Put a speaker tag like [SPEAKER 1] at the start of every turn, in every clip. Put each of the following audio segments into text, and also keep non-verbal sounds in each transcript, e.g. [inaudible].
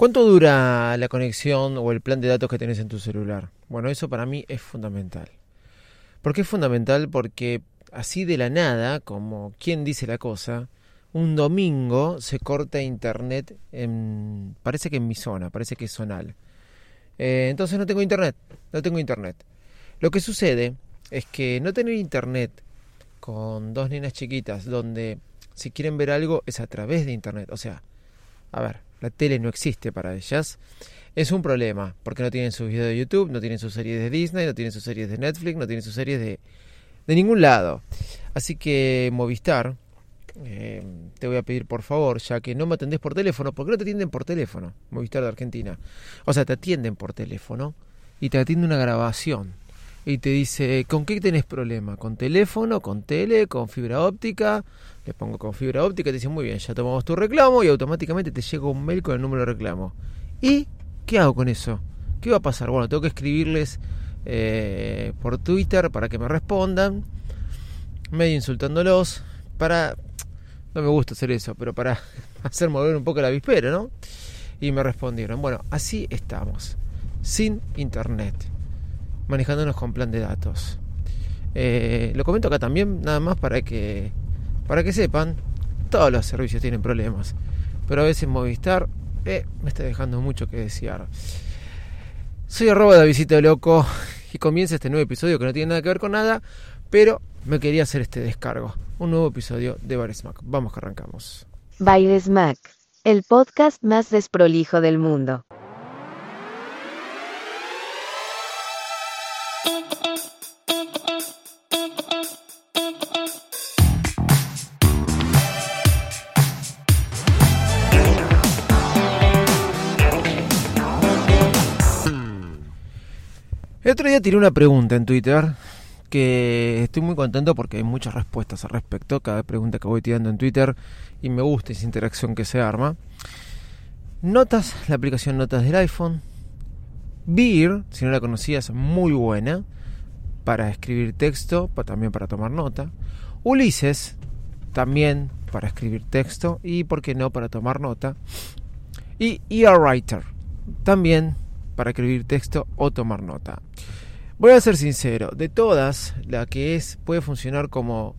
[SPEAKER 1] ¿Cuánto dura la conexión o el plan de datos que tenés en tu celular? Bueno, eso para mí es fundamental. ¿Por qué es fundamental? Porque así de la nada, como quien dice la cosa, un domingo se corta internet en, parece que en mi zona, parece que es zonal. Eh, entonces no tengo internet, no tengo internet. Lo que sucede es que no tener internet con dos nenas chiquitas donde si quieren ver algo es a través de internet, o sea, a ver, la tele no existe para ellas, es un problema, porque no tienen sus videos de YouTube, no tienen sus series de Disney, no tienen sus series de Netflix, no tienen sus series de, de ningún lado. Así que Movistar, eh, te voy a pedir por favor, ya que no me atendés por teléfono, ¿por qué no te atienden por teléfono? Movistar de Argentina. O sea, te atienden por teléfono y te atiende una grabación. Y te dice, ¿con qué tenés problema? ¿Con teléfono? ¿Con tele? ¿Con fibra óptica? Le pongo con fibra óptica y te dice, muy bien, ya tomamos tu reclamo y automáticamente te llega un mail con el número de reclamo. ¿Y qué hago con eso? ¿Qué va a pasar? Bueno, tengo que escribirles eh, por Twitter para que me respondan, medio insultándolos, para... No me gusta hacer eso, pero para [laughs] hacer mover un poco la vispera, ¿no? Y me respondieron, bueno, así estamos, sin internet, manejándonos con plan de datos. Eh, lo comento acá también, nada más para que, para que sepan, todos los servicios tienen problemas, pero a veces Movistar eh, me está dejando mucho que desear. Soy arroba de visita loco y comienza este nuevo episodio que no tiene nada que ver con nada, pero me quería hacer este descargo. Un nuevo episodio de Bar Smack. Vamos que arrancamos.
[SPEAKER 2] Baile Smack, el podcast más desprolijo del mundo.
[SPEAKER 1] El otro día tiré una pregunta en Twitter que estoy muy contento porque hay muchas respuestas al respecto. Cada pregunta que voy tirando en Twitter y me gusta esa interacción que se arma. Notas, la aplicación Notas del iPhone. Beer, si no la conocías, muy buena para escribir texto, también para tomar nota. Ulises, también para escribir texto y, por qué no, para tomar nota. Y ER Writer, también para escribir texto o tomar nota. Voy a ser sincero, de todas, la que es puede funcionar como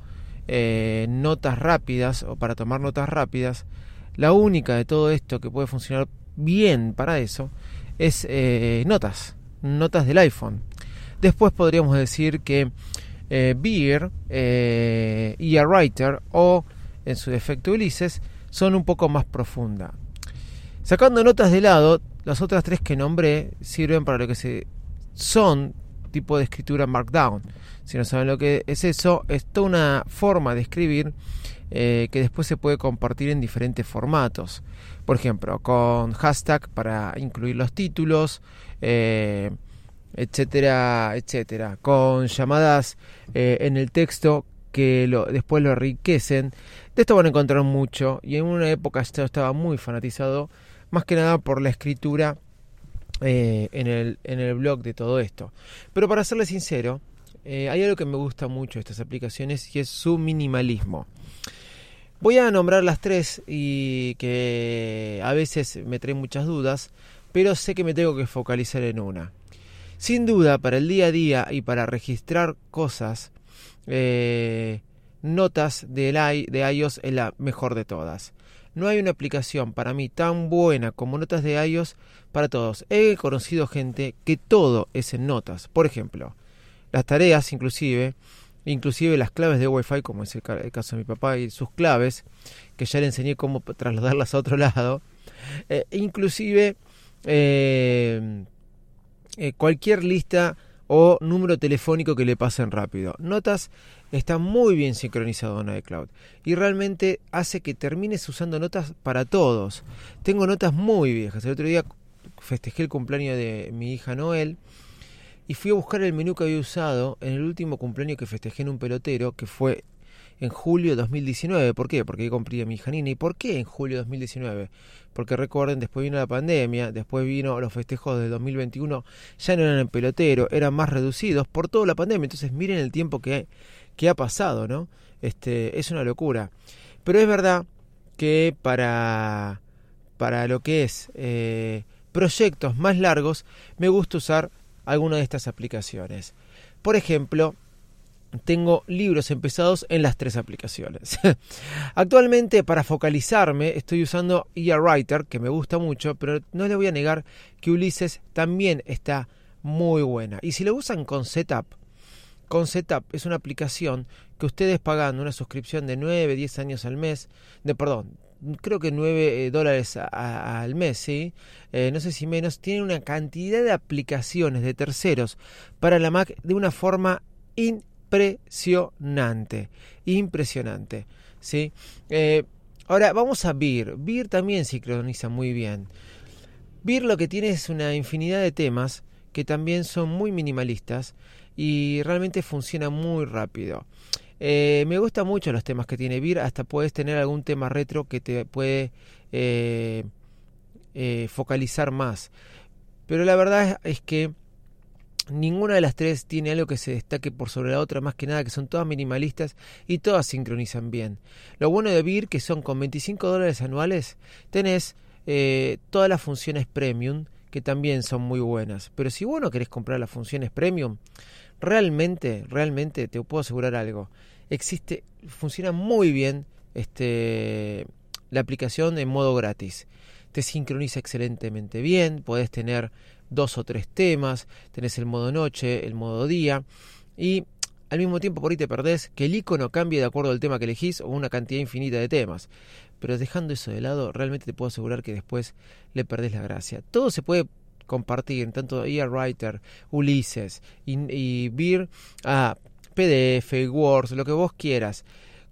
[SPEAKER 1] eh, notas rápidas o para tomar notas rápidas, la única de todo esto que puede funcionar bien para eso es eh, notas, notas del iPhone. Después podríamos decir que eh, Beer eh, y a Writer o en su defecto Ulises son un poco más profunda. Sacando notas de lado, las otras tres que nombré sirven para lo que se son tipo de escritura Markdown. Si no saben lo que es eso, es toda una forma de escribir eh, que después se puede compartir en diferentes formatos. Por ejemplo, con hashtag para incluir los títulos, eh, etcétera, etcétera. Con llamadas eh, en el texto que lo, después lo enriquecen. De esto van a encontrar mucho y en una época esto estaba muy fanatizado más que nada por la escritura eh, en, el, en el blog de todo esto. Pero para serle sincero, eh, hay algo que me gusta mucho de estas aplicaciones y es su minimalismo. Voy a nombrar las tres y que a veces me traen muchas dudas, pero sé que me tengo que focalizar en una. Sin duda, para el día a día y para registrar cosas, eh, notas de, de iOS es la mejor de todas. No hay una aplicación para mí tan buena como Notas de iOS para todos. He conocido gente que todo es en notas. Por ejemplo, las tareas inclusive, inclusive las claves de Wi-Fi, como es el caso de mi papá y sus claves, que ya le enseñé cómo trasladarlas a otro lado. Eh, inclusive eh, eh, cualquier lista o número telefónico que le pasen rápido. Notas está muy bien sincronizado en iCloud y realmente hace que termines usando notas para todos. Tengo notas muy viejas. El otro día festejé el cumpleaños de mi hija Noel y fui a buscar el menú que había usado en el último cumpleaños que festejé en un pelotero, que fue en julio de 2019. ¿Por qué? Porque compré mi hija Nina. ¿Y por qué en julio de 2019? Porque recuerden, después vino la pandemia, después vino los festejos de 2021, ya no eran en pelotero, eran más reducidos por toda la pandemia. Entonces miren el tiempo que, que ha pasado, ¿no? Este, es una locura. Pero es verdad que para, para lo que es eh, proyectos más largos, me gusta usar alguna de estas aplicaciones. Por ejemplo, tengo libros empezados en las tres aplicaciones. [laughs] Actualmente para focalizarme estoy usando EA Writer, que me gusta mucho, pero no le voy a negar que Ulises también está muy buena. Y si lo usan con Setup, con Setup es una aplicación que ustedes pagando una suscripción de 9, 10 años al mes, de perdón, creo que 9 eh, dólares al mes, ¿sí? Eh, no sé si menos, tienen una cantidad de aplicaciones de terceros para la Mac de una forma impresionante, impresionante, ¿sí? Eh, ahora vamos a Beer, Beer también sincroniza muy bien. Beer lo que tiene es una infinidad de temas que también son muy minimalistas y realmente funciona muy rápido. Eh, me gustan mucho los temas que tiene Vir, hasta puedes tener algún tema retro que te puede eh, focalizar más. Pero la verdad es que ninguna de las tres tiene algo que se destaque por sobre la otra, más que nada que son todas minimalistas y todas sincronizan bien. Lo bueno de Vir, que son con 25 dólares anuales, tenés todas las funciones premium, que también son muy buenas. Pero si vos no querés comprar las funciones premium, realmente, realmente te puedo asegurar algo. Existe, funciona muy bien este, la aplicación en modo gratis. Te sincroniza excelentemente bien, podés tener dos o tres temas, tenés el modo noche, el modo día y al mismo tiempo por ahí te perdés que el icono cambie de acuerdo al tema que elegís o una cantidad infinita de temas. Pero dejando eso de lado, realmente te puedo asegurar que después le perdés la gracia. Todo se puede compartir, tanto EA Writer, Ulises y, y Beer, a PDF, Word, lo que vos quieras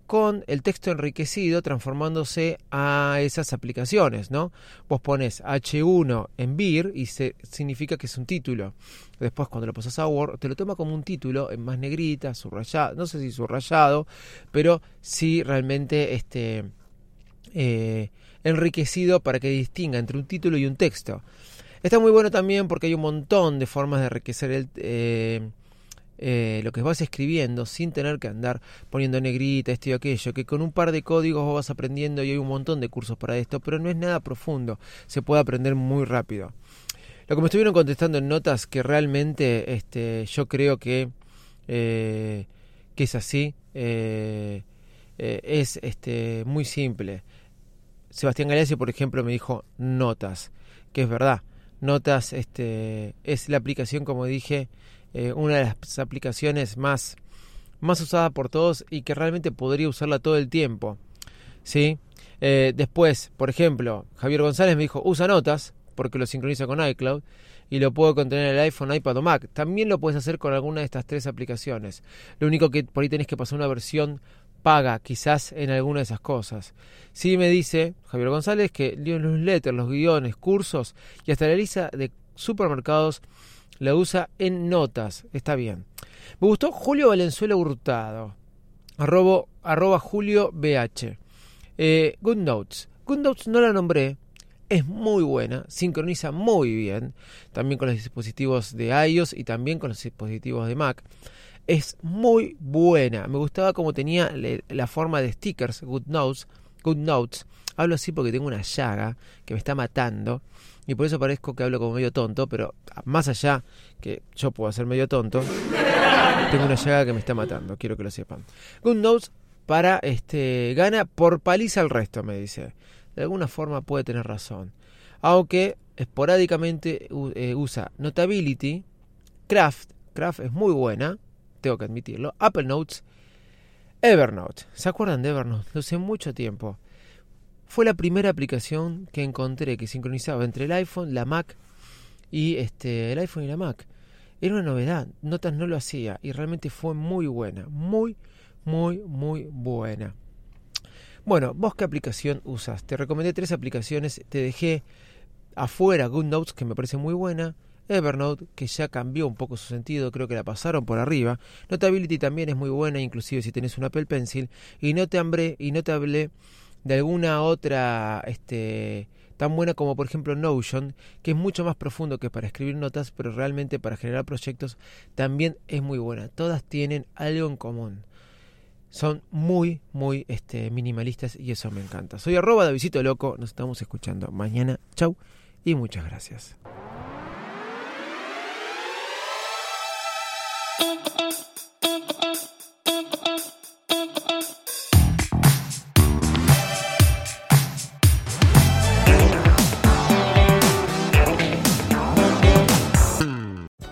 [SPEAKER 1] con el texto enriquecido transformándose a esas aplicaciones, ¿no? Vos pones H1 en BIR y se, significa que es un título. Después cuando lo pasas a Word te lo toma como un título en más negrita, subrayado, no sé si subrayado, pero sí realmente este eh, enriquecido para que distinga entre un título y un texto. Está muy bueno también porque hay un montón de formas de enriquecer el, eh, eh, lo que vas escribiendo sin tener que andar poniendo negrita, esto y aquello, que con un par de códigos vos vas aprendiendo y hay un montón de cursos para esto, pero no es nada profundo, se puede aprender muy rápido. Lo que me estuvieron contestando en notas que realmente este, yo creo que, eh, que es así, es este, muy simple. Sebastián Galeazzi, por ejemplo, me dijo notas, que es verdad. Notas este, es la aplicación, como dije, eh, una de las aplicaciones más, más por todos y que realmente podría usarla todo el tiempo. ¿sí? Eh, después, por ejemplo, Javier González me dijo, usa notas, porque lo sincroniza con iCloud, y lo puedo contener en el iPhone, iPad o Mac. También lo puedes hacer con alguna de estas tres aplicaciones. Lo único que por ahí tenés que pasar una versión paga quizás en alguna de esas cosas. Sí me dice Javier González que los newsletters, los guiones, cursos y hasta la lista de supermercados la usa en notas. Está bien. Me gustó Julio Valenzuela Hurtado. Arroba, arroba Julio BH. Eh, Good Notes. Good Notes no la nombré. Es muy buena, sincroniza muy bien, también con los dispositivos de iOS y también con los dispositivos de Mac es muy buena. Me gustaba como tenía la forma de stickers, Good Notes. Notes. Hablo así porque tengo una llaga que me está matando. Y por eso parezco que hablo como medio tonto, pero más allá que yo puedo ser medio tonto, tengo una llaga que me está matando, quiero que lo sepan. Good Notes para este gana por paliza al resto, me dice. De alguna forma puede tener razón. Aunque esporádicamente eh, usa Notability, Craft, Craft es muy buena, tengo que admitirlo. Apple Notes, Evernote. ¿Se acuerdan de Evernote? Lo usé mucho tiempo. Fue la primera aplicación que encontré que sincronizaba entre el iPhone, la Mac y este el iPhone y la Mac. era una novedad, Notas no lo hacía y realmente fue muy buena, muy, muy, muy buena. Bueno, vos qué aplicación usas? Te recomendé tres aplicaciones, te dejé afuera GoodNotes que me parece muy buena, Evernote, que ya cambió un poco su sentido, creo que la pasaron por arriba. Notability también es muy buena, inclusive si tenés un Apple Pencil. Y no te hambré, y no te hablé de alguna otra este, tan buena como por ejemplo Notion, que es mucho más profundo que para escribir notas, pero realmente para generar proyectos también es muy buena. Todas tienen algo en común. Son muy, muy este, minimalistas y eso me encanta. Soy arroba de Visito Loco, nos estamos escuchando mañana. Chau y muchas gracias.